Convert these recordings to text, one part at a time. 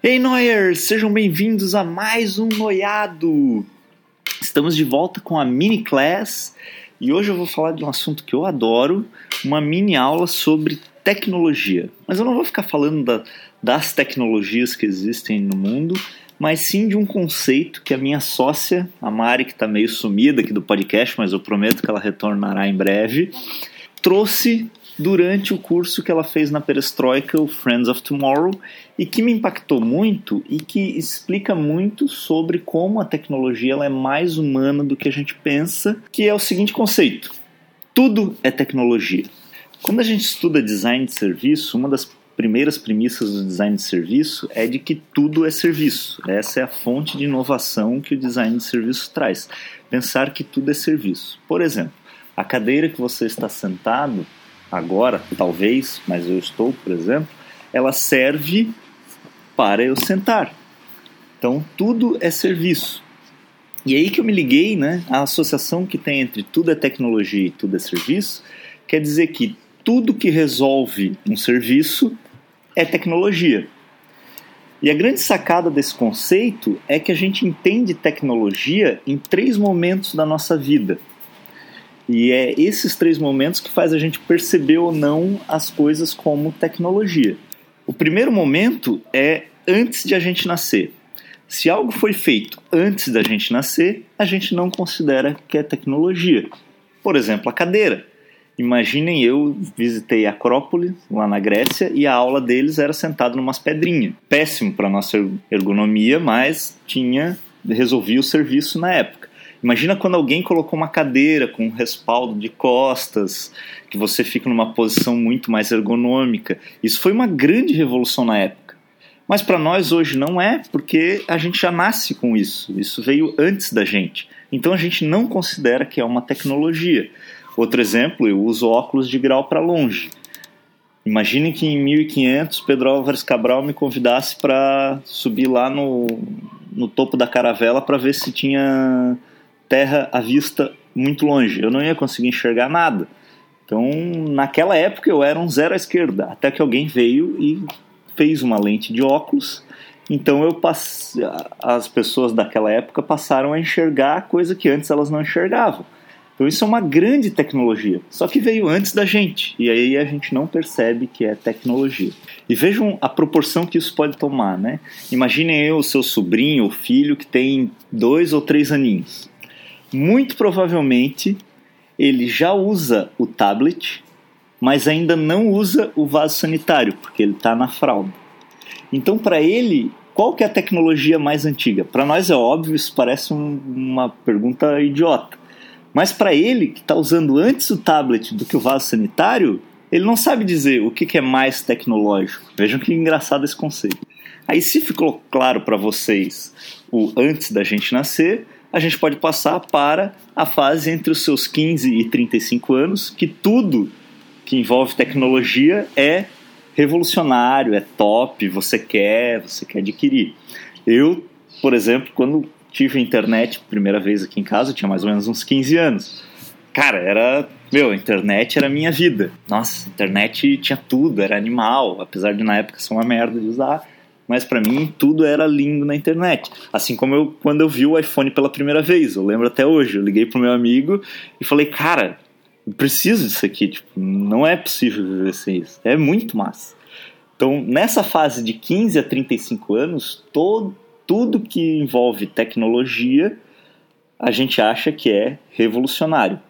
Ei, Noyers! Sejam bem-vindos a mais um Noiado! Estamos de volta com a mini class e hoje eu vou falar de um assunto que eu adoro, uma mini aula sobre tecnologia. Mas eu não vou ficar falando da, das tecnologias que existem no mundo, mas sim de um conceito que a minha sócia, a Mari, que está meio sumida aqui do podcast, mas eu prometo que ela retornará em breve, trouxe durante o curso que ela fez na Perestroika, o Friends of Tomorrow, e que me impactou muito e que explica muito sobre como a tecnologia ela é mais humana do que a gente pensa, que é o seguinte conceito: tudo é tecnologia. Quando a gente estuda design de serviço, uma das primeiras premissas do design de serviço é de que tudo é serviço. Essa é a fonte de inovação que o design de serviço traz. Pensar que tudo é serviço. Por exemplo, a cadeira que você está sentado agora, talvez, mas eu estou, por exemplo, ela serve para eu sentar. Então, tudo é serviço. E aí que eu me liguei, né? A associação que tem entre tudo é tecnologia e tudo é serviço quer dizer que tudo que resolve um serviço é tecnologia. E a grande sacada desse conceito é que a gente entende tecnologia em três momentos da nossa vida. E é esses três momentos que faz a gente perceber ou não as coisas como tecnologia. O primeiro momento é antes de a gente nascer. Se algo foi feito antes da gente nascer, a gente não considera que é tecnologia. Por exemplo, a cadeira. Imaginem eu visitei a Acrópole, lá na Grécia, e a aula deles era sentado numas pedrinhas. Péssimo para nossa ergonomia, mas tinha resolvia o serviço na época. Imagina quando alguém colocou uma cadeira com um respaldo de costas, que você fica numa posição muito mais ergonômica. Isso foi uma grande revolução na época. Mas para nós hoje não é, porque a gente já nasce com isso. Isso veio antes da gente. Então a gente não considera que é uma tecnologia. Outro exemplo, eu uso óculos de grau para longe. Imagine que em 1500 Pedro Álvares Cabral me convidasse para subir lá no, no topo da caravela para ver se tinha terra à vista muito longe. Eu não ia conseguir enxergar nada. Então, naquela época, eu era um zero à esquerda, até que alguém veio e fez uma lente de óculos. Então, eu passe... as pessoas daquela época passaram a enxergar coisa que antes elas não enxergavam. Então, isso é uma grande tecnologia, só que veio antes da gente, e aí a gente não percebe que é tecnologia. E vejam a proporção que isso pode tomar, né? Imaginem eu, seu sobrinho ou filho que tem dois ou três aninhos muito provavelmente ele já usa o tablet, mas ainda não usa o vaso sanitário, porque ele está na fralda. Então, para ele, qual que é a tecnologia mais antiga? Para nós é óbvio, isso parece um, uma pergunta idiota. Mas para ele, que está usando antes o tablet do que o vaso sanitário, ele não sabe dizer o que, que é mais tecnológico. Vejam que engraçado esse conceito. Aí, se ficou claro para vocês o antes da gente nascer, a gente pode passar para a fase entre os seus 15 e 35 anos, que tudo que envolve tecnologia é revolucionário, é top, você quer, você quer adquirir. Eu, por exemplo, quando tive internet primeira vez aqui em casa, tinha mais ou menos uns 15 anos. Cara, era. Meu, a internet era a minha vida. Nossa, a internet tinha tudo, era animal, apesar de na época ser uma merda de usar mas para mim tudo era lindo na internet. Assim como eu quando eu vi o iPhone pela primeira vez, eu lembro até hoje, eu liguei pro meu amigo e falei, cara, preciso disso aqui, tipo, não é possível viver sem isso. É muito massa. Então, nessa fase de 15 a 35 anos, todo, tudo que envolve tecnologia, a gente acha que é revolucionário.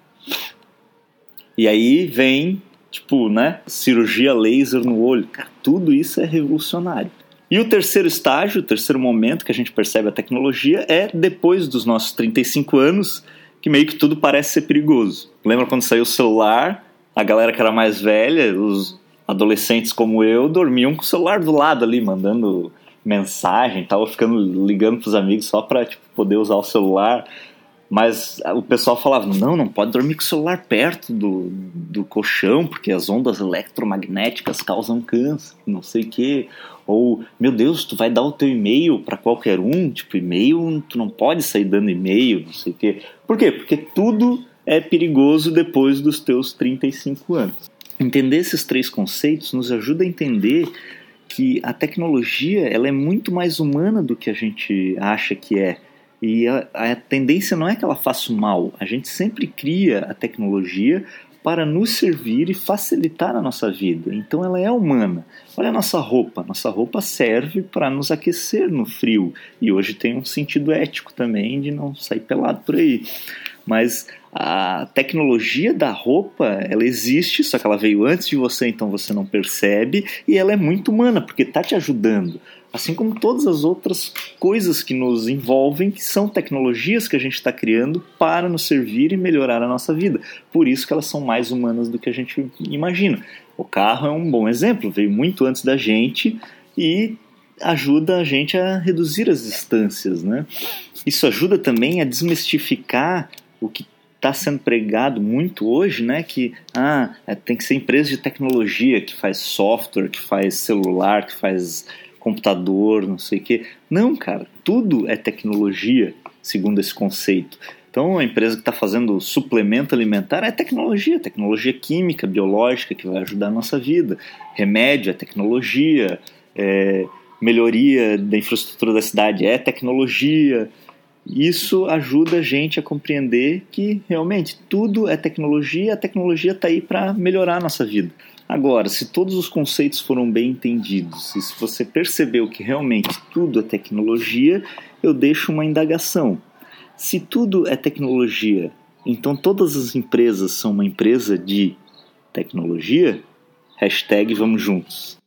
E aí vem, tipo, né, cirurgia laser no olho. Cara, tudo isso é revolucionário. E o terceiro estágio, o terceiro momento que a gente percebe a tecnologia é depois dos nossos 35 anos, que meio que tudo parece ser perigoso. Lembra quando saiu o celular? A galera que era mais velha, os adolescentes como eu, dormiam com o celular do lado ali, mandando mensagem, tava ficando ligando pros amigos só para tipo, poder usar o celular. Mas o pessoal falava: não, não pode dormir com o celular perto do, do colchão, porque as ondas eletromagnéticas causam câncer, não sei o quê. Ou, meu Deus, tu vai dar o teu e-mail para qualquer um? Tipo, e-mail, tu não pode sair dando e-mail, não sei o quê. Por quê? Porque tudo é perigoso depois dos teus 35 anos. Entender esses três conceitos nos ajuda a entender que a tecnologia ela é muito mais humana do que a gente acha que é. E a, a tendência não é que ela faça mal, a gente sempre cria a tecnologia para nos servir e facilitar a nossa vida. Então ela é humana. Olha a nossa roupa. Nossa roupa serve para nos aquecer no frio. E hoje tem um sentido ético também de não sair pelado por aí. Mas a tecnologia da roupa, ela existe, só que ela veio antes de você, então você não percebe, e ela é muito humana, porque está te ajudando assim como todas as outras coisas que nos envolvem, que são tecnologias que a gente está criando para nos servir e melhorar a nossa vida. Por isso que elas são mais humanas do que a gente imagina. O carro é um bom exemplo, veio muito antes da gente e ajuda a gente a reduzir as distâncias, né? Isso ajuda também a desmistificar o que está sendo pregado muito hoje, né? Que ah, é, tem que ser empresa de tecnologia que faz software, que faz celular, que faz computador, não sei o quê. Não, cara, tudo é tecnologia, segundo esse conceito. Então, a empresa que está fazendo suplemento alimentar é tecnologia, tecnologia química, biológica, que vai ajudar a nossa vida. Remédio é tecnologia, é, melhoria da infraestrutura da cidade é tecnologia. Isso ajuda a gente a compreender que realmente tudo é tecnologia, a tecnologia está aí para melhorar a nossa vida. Agora, se todos os conceitos foram bem entendidos e se você percebeu que realmente tudo é tecnologia, eu deixo uma indagação. Se tudo é tecnologia, então todas as empresas são uma empresa de tecnologia? Hashtag vamos juntos.